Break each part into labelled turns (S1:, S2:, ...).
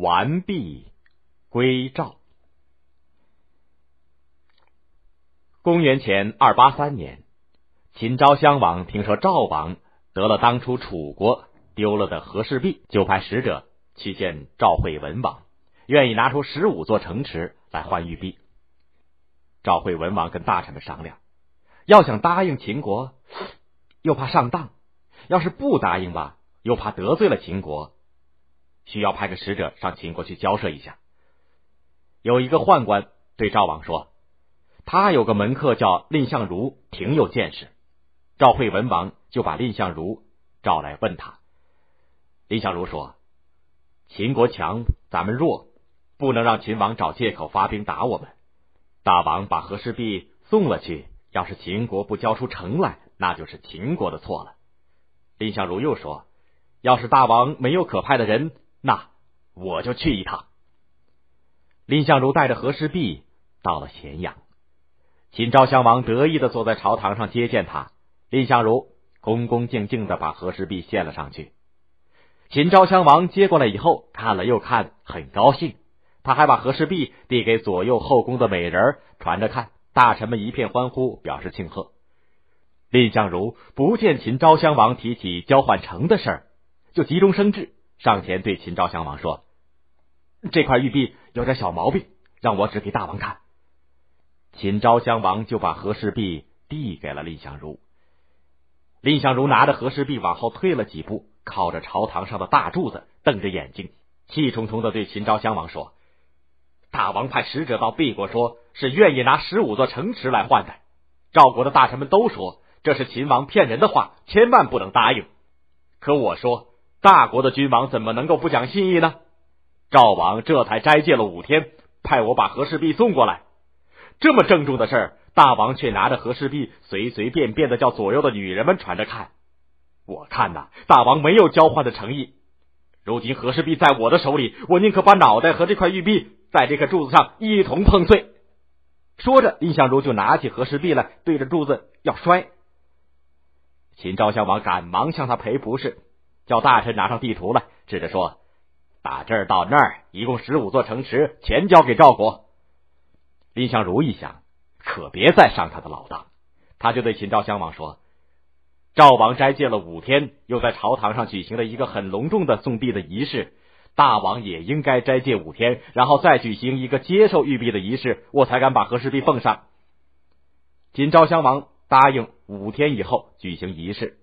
S1: 完璧归赵。公元前二八三年，秦昭襄王听说赵王得了当初楚国丢了的和氏璧，就派使者去见赵惠文王，愿意拿出十五座城池来换玉璧。赵惠文王跟大臣们商量，要想答应秦国，又怕上当；要是不答应吧，又怕得罪了秦国。需要派个使者上秦国去交涉一下。有一个宦官对赵王说：“他有个门客叫蔺相如，挺有见识。”赵惠文王就把蔺相如召来问他。蔺相如说：“秦国强，咱们弱，不能让秦王找借口发兵打我们。大王把和氏璧送了去，要是秦国不交出城来，那就是秦国的错了。”蔺相如又说：“要是大王没有可派的人。”那我就去一趟。蔺相如带着和氏璧到了咸阳，秦昭襄王得意的坐在朝堂上接见他。蔺相如恭恭敬敬的把和氏璧献了上去。秦昭襄王接过来以后看了又看，很高兴。他还把和氏璧递给左右后宫的美人传着看，大臣们一片欢呼，表示庆贺。蔺相如不见秦昭襄王提起交换城的事儿，就急中生智。上前对秦昭襄王说：“这块玉璧有点小毛病，让我指给大王看。”秦昭襄王就把和氏璧递给了蔺相如。蔺相如拿着和氏璧往后退了几步，靠着朝堂上的大柱子，瞪着眼睛，气冲冲的对秦昭襄王说：“大王派使者到敝国，说是愿意拿十五座城池来换的。赵国的大臣们都说这是秦王骗人的话，千万不能答应。可我说。”大国的君王怎么能够不讲信义呢？赵王这才斋戒了五天，派我把和氏璧送过来。这么郑重的事儿，大王却拿着和氏璧随随便便的叫左右的女人们传着看。我看呐，大王没有交换的诚意。如今和氏璧在我的手里，我宁可把脑袋和这块玉璧在这个柱子上一同碰碎。说着，蔺相如就拿起和氏璧来，对着柱子要摔。秦昭襄王赶忙向他赔不是。叫大臣拿上地图来，指着说：“打这儿到那儿，一共十五座城池，全交给赵国。”蔺相如一想，可别再上他的老当，他就对秦昭襄王说：“赵王斋戒了五天，又在朝堂上举行了一个很隆重的送璧的仪式，大王也应该斋戒五天，然后再举行一个接受玉璧的仪式，我才敢把和氏璧奉上。”秦昭襄王答应五天以后举行仪式。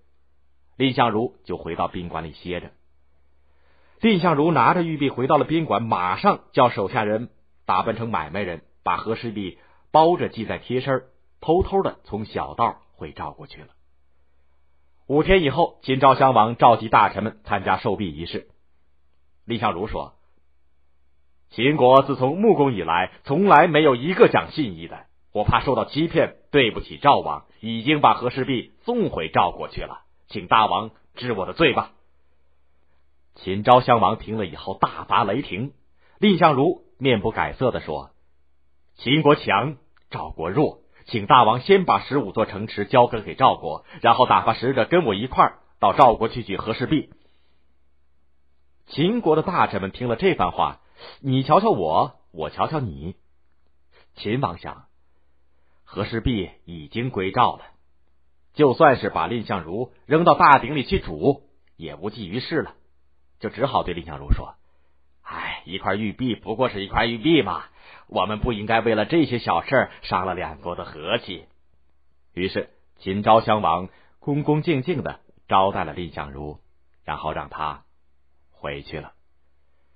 S1: 蔺相如就回到宾馆里歇着。蔺相如拿着玉璧回到了宾馆，马上叫手下人打扮成买卖人，把和氏璧包着系在贴身，偷偷的从小道回赵国去了。五天以后，秦昭襄王召集大臣们参加受璧仪式。蔺相如说：“秦国自从穆公以来，从来没有一个讲信义的，我怕受到欺骗，对不起赵王，已经把和氏璧送回赵国去了。”请大王治我的罪吧。秦昭襄王听了以后大发雷霆。蔺相如面不改色的说：“秦国强，赵国弱，请大王先把十五座城池交割给赵国，然后打发使者跟我一块儿到赵国去举和氏璧。”秦国的大臣们听了这番话，你瞧瞧我，我瞧瞧你。秦王想，和氏璧已经归赵了。就算是把蔺相如扔到大鼎里去煮，也无济于事了，就只好对蔺相如说：“哎，一块玉璧不过是一块玉璧嘛，我们不应该为了这些小事伤了两国的和气。”于是秦昭襄王恭恭敬敬的招待了蔺相如，然后让他回去了。